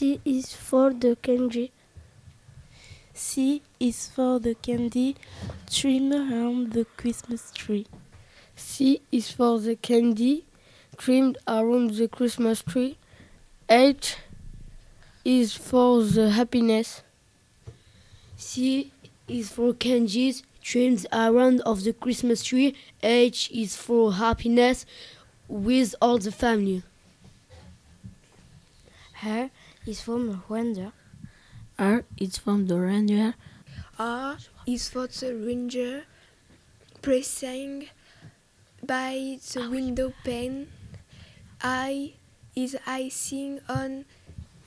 C is for the candy. C is for the candy trimmed around the Christmas tree. C is for the candy trimmed around the Christmas tree. H is for the happiness. C is for candies trimmed around of the Christmas tree. H is for happiness with all the family. R is from reindeer. R is from the reindeer. R is for the ranger pressing by the window pane. I is icing on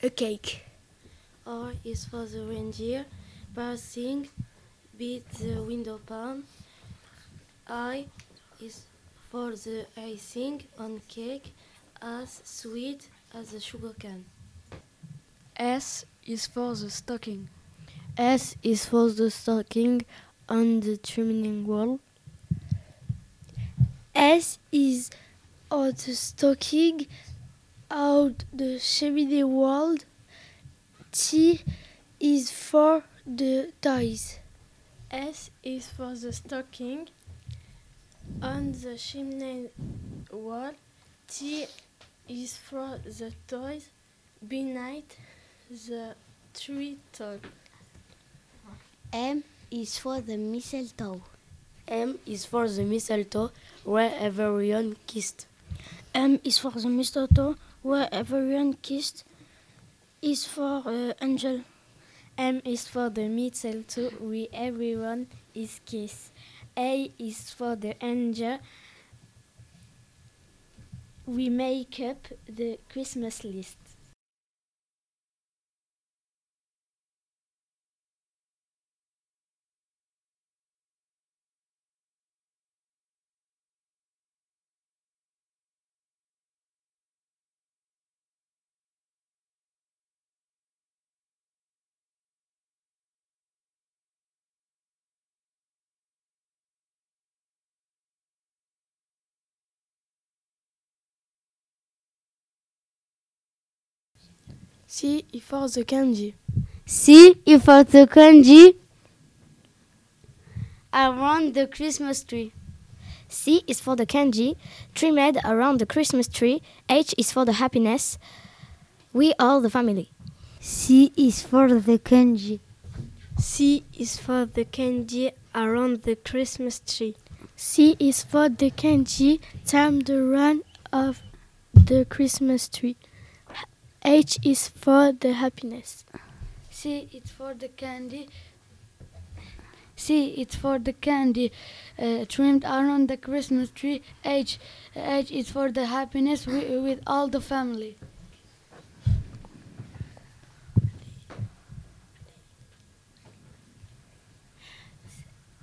a cake. R is for the reindeer passing by the window pane. I is for the icing on cake as sweet as a sugar cane. S is for the stocking. S is for the stocking on the chimney wall. S is for the stocking out the chimney wall. T is for the toys. S is for the stocking on the chimney wall. T is for the toys beneath the tree top. M is for the mistletoe. M is for the mistletoe where everyone kissed. M is for the mistletoe where everyone kissed. Is for uh, angel. M is for the mistletoe where everyone is kissed. A is for the angel. We make up the Christmas list. C is for the candy. C is for the candy around the Christmas tree. C is for the candy trimmed around the Christmas tree. H is for the happiness. We all the family. C is for the candy. C is for the candy around the Christmas tree. C is for the candy timed around of the Christmas tree. H is for the happiness. C is for the candy. C is for the candy uh, trimmed around the Christmas tree. H H is for the happiness with, with all the family.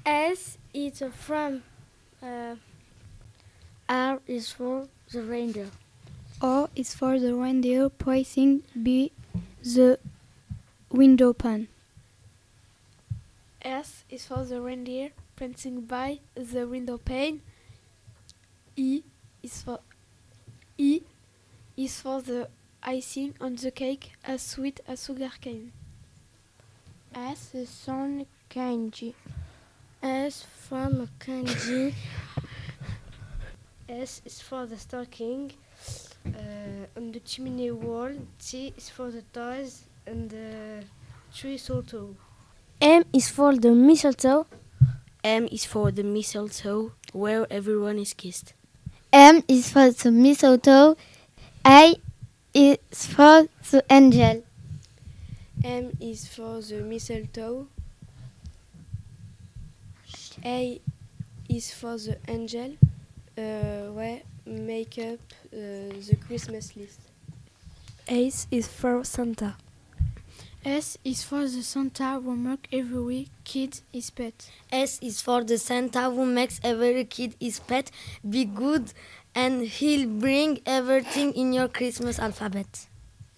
S is from uh, R is for the reindeer. O is for the reindeer pressing by the window pane. S is for the reindeer prancing by the window pane. E is for E is for the icing on the cake as sweet as sugar cane. S is on candy. S from candy. S is for the stocking on the chimney wall. T is for the toys and the tree mistletoe. M is for the mistletoe. M is for the mistletoe where everyone is kissed. M is for the mistletoe. I is for the angel. M is for the mistletoe. A is for the angel. Uh, where make up uh, the Christmas list. S is for Santa. S is for the Santa who makes every kid his pet. S is for the Santa who makes every kid his pet. Be good and he'll bring everything in your Christmas alphabet.